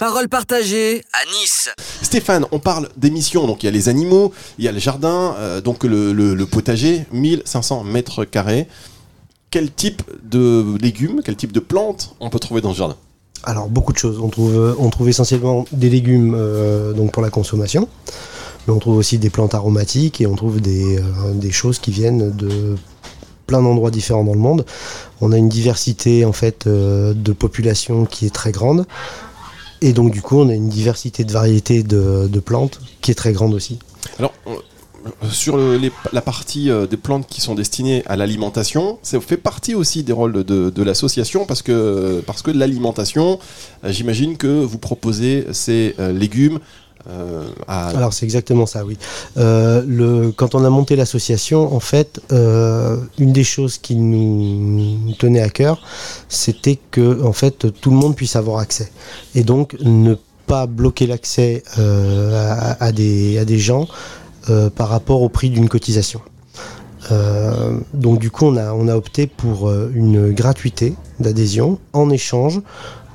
Parole partagée à Nice. Stéphane, on parle d'émissions, donc il y a les animaux, il y a le jardin, euh, donc le, le- le potager, 1500 mètres carrés. Quel type de légumes, quel type de plantes on peut trouver dans ce jardin? Alors beaucoup de choses. On trouve, euh, on trouve essentiellement des légumes euh, donc pour la consommation, mais on trouve aussi des plantes aromatiques et on trouve des, euh, des choses qui viennent de plein d'endroits différents dans le monde. On a une diversité en fait euh, de population qui est très grande. Et donc du coup, on a une diversité de variétés de, plantes qui est très grande aussi. Alors, on- sur la partie euh, des plantes qui sont destinées à l'alimentation, ça fait partie aussi des rôles de, l'association parce que, l'alimentation, euh, j'imagine que vous proposez ces euh, légumes euh. Alors c'est exactement ça, oui. Euh, quand on a monté l'association, en fait, euh, une des choses qui nous tenait à cœur, c'était que en fait tout le monde puisse avoir accès, et donc ne pas bloquer l'accès à, à des, à des gens par rapport au prix d'une cotisation. Donc du coup, on a, on a opté pour une gratuité d'adhésion en échange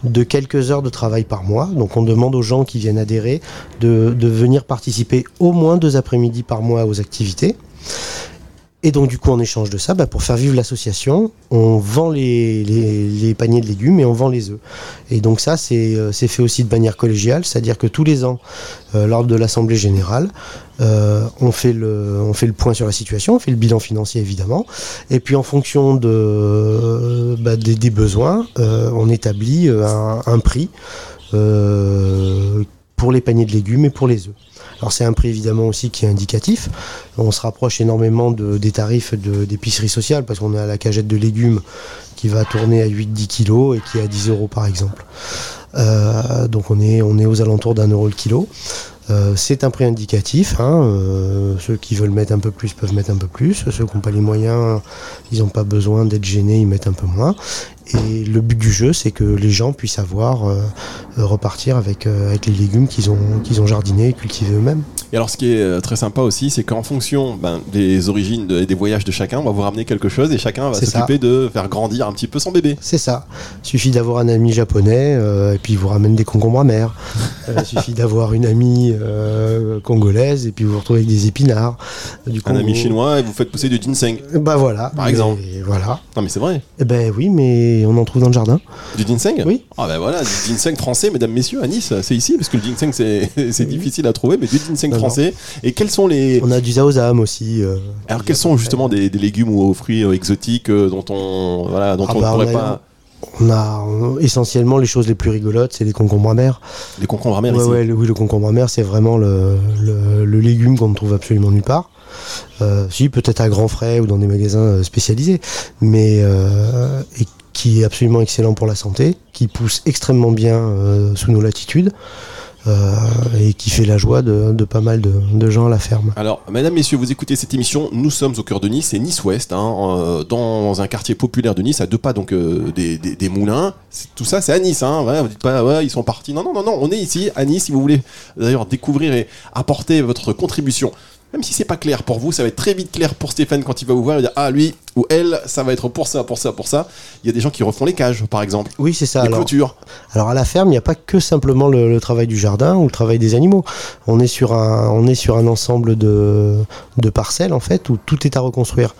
de quelques heures de travail par mois. Donc on demande aux gens qui viennent adhérer de, venir participer au moins deux après-midi par mois aux activités. Et donc du coup, en échange de ça, bah, pour faire vivre l'association, on vend les, paniers de légumes et on vend les œufs. Et donc ça, c'est euh, fait aussi de manière collégiale, c'est-à-dire que tous les ans, euh, lors de l'Assemblée générale, euh, on, fait le, point sur la situation, on fait le bilan financier évidemment, et puis en fonction bah, des, besoins, on établit un, prix pour les paniers de légumes et pour les œufs. Alors c'est un prix évidemment aussi qui est indicatif. On se rapproche énormément de- des tarifs de- d'épicerie sociale parce qu'on a la cagette de légumes qui va tourner à 8-10 kilos et qui est à 10 euros par exemple. Euh, donc on est, on est aux alentours d'un euro le kilo. Euh, c'est un prix indicatif. hein, euh, ceux qui veulent mettre un peu plus peuvent mettre un peu plus. Ceux qui n'ont pas les moyens, ils n'ont pas besoin d'être gênés, ils mettent un peu moins. Et le but du jeu, c'est que les gens puissent avoir euh, euh, repartir avec, euh, avec les légumes qu'ils ont, qu'ils ont jardinés et cultivés eux-mêmes. Et alors, ce qui est euh, très sympa aussi, c'est qu'en fonction ben, des origines de- et des voyages de chacun, on va vous ramener quelque chose et chacun va s'occuper de faire grandir un petit peu son bébé. C'est ça. Suffit d'avoir un ami japonais euh, et puis il vous ramène des concombres amers. Euh, suffit d'avoir une amie congolaise et puis vous vous retrouvez avec des épinards. Du Un ami chinois et vous faites pousser du ginseng. Bah voilà. Par exemple. Voilà. Non, mais c'est vrai. Eh ben oui, mais on en trouve dans le jardin. Du ginseng Oui. Ah ben voilà, du ginseng français, mesdames, messieurs, à Nice, c'est ici, parce que le ginseng c'est difficile à trouver, mais du ginseng Non, non. français. Et quels sont les... On a du zaozam aussi. euh, Alors quels sont justement des, des légumes ou fruits euh, exotiques euh, dont on voilà dont Ah on bah, ne pourrait on a- pas On a on- essentiellement les choses les plus rigolotes, c'est les concombres amers. les concombres amers Ouais, ici ouais, le, oui, le concombre amer, c'est vraiment le, le- le légume qu'on ne trouve absolument nulle part. Euh, si, peut-être à grands frais ou dans des magasins spécialisés, mais euh, et qui est absolument excellent pour la santé, qui pousse extrêmement bien euh, sous nos latitudes euh, et qui fait la joie de, pas mal de, gens à la ferme. Alors, mesdames, messieurs, vous écoutez cette émission. Nous sommes au cœur de Nice, c'est Nice-Ouest, hein, dans un quartier populaire de Nice, à deux pas donc euh, des, des- moulins. Tout ça, c'est à Nice. Hein, ouais, vous dites pas, ouais, ils sont partis. Non, non, non, non, on est ici à Nice. Si vous voulez d'ailleurs découvrir et apporter votre contribution, même si c'est pas clair pour vous, ça va être très vite clair pour Stéphane quand il va vous voir. Il dire, ah lui ou elle, ça va être pour ça, pour ça, pour ça. Il y a des gens qui refont les cages, par exemple, Oui, c'est ça. les Alors, clôtures. Alors à la ferme, il n'y a pas que simplement le, le travail du jardin ou le travail des animaux. On est sur un, on est sur un ensemble de, de parcelles en fait où tout est à reconstruire.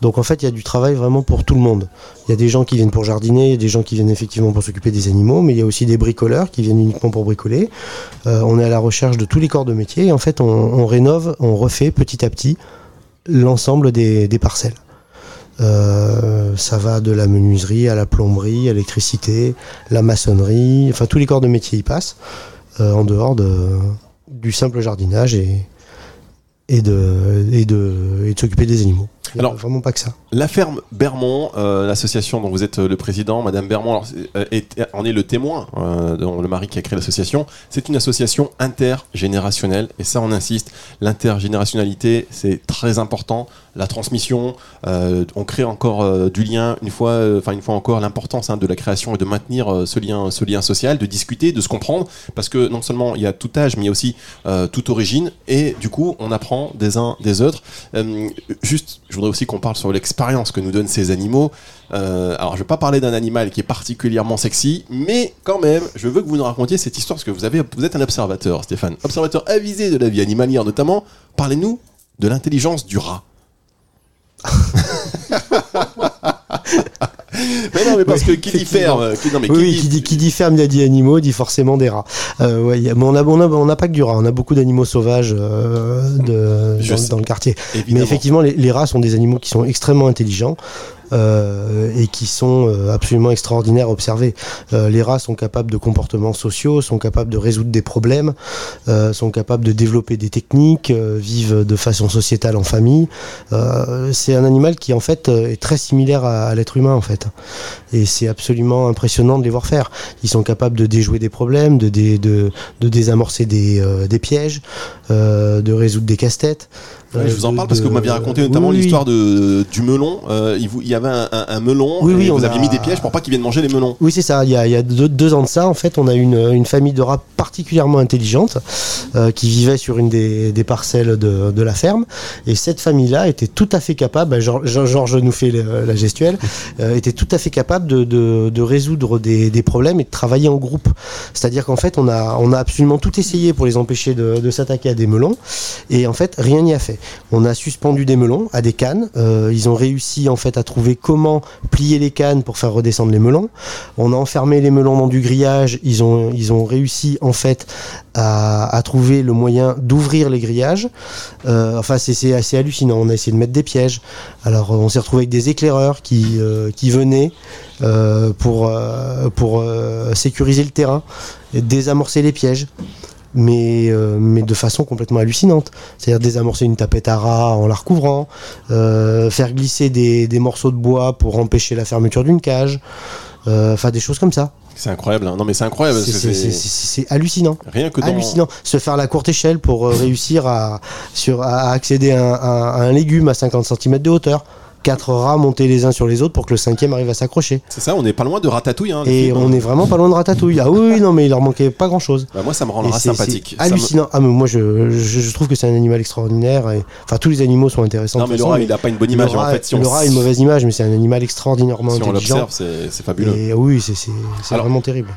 Donc en fait, il y a du travail vraiment pour tout le monde. Il y a des gens qui viennent pour jardiner, il y a des gens qui viennent effectivement pour s'occuper des animaux, mais il y a aussi des bricoleurs qui viennent uniquement pour bricoler. Euh, on est à la recherche de tous les corps de métier et en fait, on, on rénove, on refait petit à petit l'ensemble des, des parcelles. Euh, ça va de la menuiserie à la plomberie, à l'électricité, la maçonnerie, enfin tous les corps de métier y passent, euh, en dehors de, du simple jardinage et, et de, et de, et de s'occuper des animaux. Il Alors- vraiment pas que ça. La ferme Bermond, euh, l'association dont vous êtes euh, le président, Madame Bermond, euh, en est le témoin, dont le mari qui a créé l'association. C'est une association intergénérationnelle, et ça on insiste. L'intergénérationnalité, c'est très important. La transmission, on crée encore du lien. Une fois, enfin une fois encore, l'importance hein, de la création et de maintenir ce lien, ce lien social, de discuter, de se comprendre, parce que non seulement il y a tout âge, mais il y a aussi toute origine, et du coup on apprend des uns des autres. Juste, je voudrais aussi qu'on parle sur l'expérience l'expérience que nous donnent ces animaux. Euh, alors, je vais pas parler d'un animal qui est particulièrement sexy, mais quand même, je veux que vous nous racontiez cette histoire parce que vous, avez, vous êtes un observateur, Stéphane. Observateur avisé de la vie animalière notamment. Parlez-nous de l'intelligence du rat. mais parce que qui dit ferme, qui, non, mais qui oui, dit- qui dit, qui dit ferme, il a dit animaux, dit forcément des rats. Euh, ouais, mais on n'a on a, on a pas que du rat, on a beaucoup d'animaux sauvages euh, de, dans, le quartier. Mais effectivement, les, les rats sont des animaux qui sont extrêmement intelligents. Euh, et qui sont euh, absolument extraordinaires à observer. Euh, les rats sont capables de comportements sociaux, sont capables de résoudre des problèmes, euh, sont capables de développer des techniques, euh, vivent de façon sociétale en famille. Euh, c'est un animal qui en fait est très similaire à, à l'être humain en fait. Et c'est absolument impressionnant de les voir faire. Ils sont capables de déjouer des problèmes, de, dé- de, de désamorcer des, euh, des pièges, euh, de résoudre des casse-têtes. Ouais, je vous en parle parce que vous m'aviez raconté notamment Oui, l'histoire de, du melon. Euh, il, vous- il y avait un, un- un melon Oui, oui, et on vous a- aviez mis des pièges pour pas qu'il vienne manger les melons. Oui, c'est ça. Il y a, il y a deux, deux ans de ça, en fait, on a une, une famille de rats particulièrement intelligente euh, qui vivait sur une des, des parcelles de, de la ferme. Et cette famille-là était tout à fait capable, bah, Geor- Geor- Georges nous fait le- la gestuelle, euh, était tout à fait capable de, de- de résoudre des, des problèmes et de travailler en groupe. C'est-à-dire qu'en fait, on a, on a absolument tout essayé pour les empêcher de, de s'attaquer à des melons. Et en fait, rien n'y a fait. On a suspendu des melons à des cannes. Euh, ils ont réussi en fait à trouver comment plier les cannes pour faire redescendre les melons. On a enfermé les melons dans du grillage. Ils ont, réussi en fait à, trouver le moyen d'ouvrir les grillages. Euh, enfin, c'est- assez hallucinant. On a essayé de mettre des pièges. Alors, euh, on s'est retrouvé avec des éclaireurs qui, euh, venaient pour, pour sécuriser le terrain et désamorcer les pièges. Mais, euh, mais de façon complètement hallucinante. C'est-à-dire désamorcer une tapette à rats en la recouvrant, euh, faire glisser des, des morceaux de bois pour empêcher la fermeture d'une cage, euh, enfin des choses comme ça. C'est incroyable. hein. Non, mais c'est incroyable C'est hallucinant. rien que dans. Hallucinant. Se faire la courte échelle pour réussir à, sur, à accéder à un, à- à un légume à 50 cm de hauteur. Quatre rats montés les uns sur les autres pour que le cinquième arrive à s'accrocher. C'est ça, on n'est pas loin de Ratatouille. Hein, le Et film, hein. on est vraiment pas loin de ratatouille. Ah oui, non, mais il leur manquait pas grand chose. Bah, moi, ça me rend le rat sympathique. Me- Hallucinant. Ah, mais moi, je, je, je trouve que c'est un animal extraordinaire. Et... Enfin, tous les animaux sont intéressants. Non, mais le rat, il a pas une bonne le image. rat- en fait, si on, le rat a une mauvaise image, mais c'est un animal extraordinairement si on l'observe, c'est fabuleux. Et oui, c'est vraiment terrible.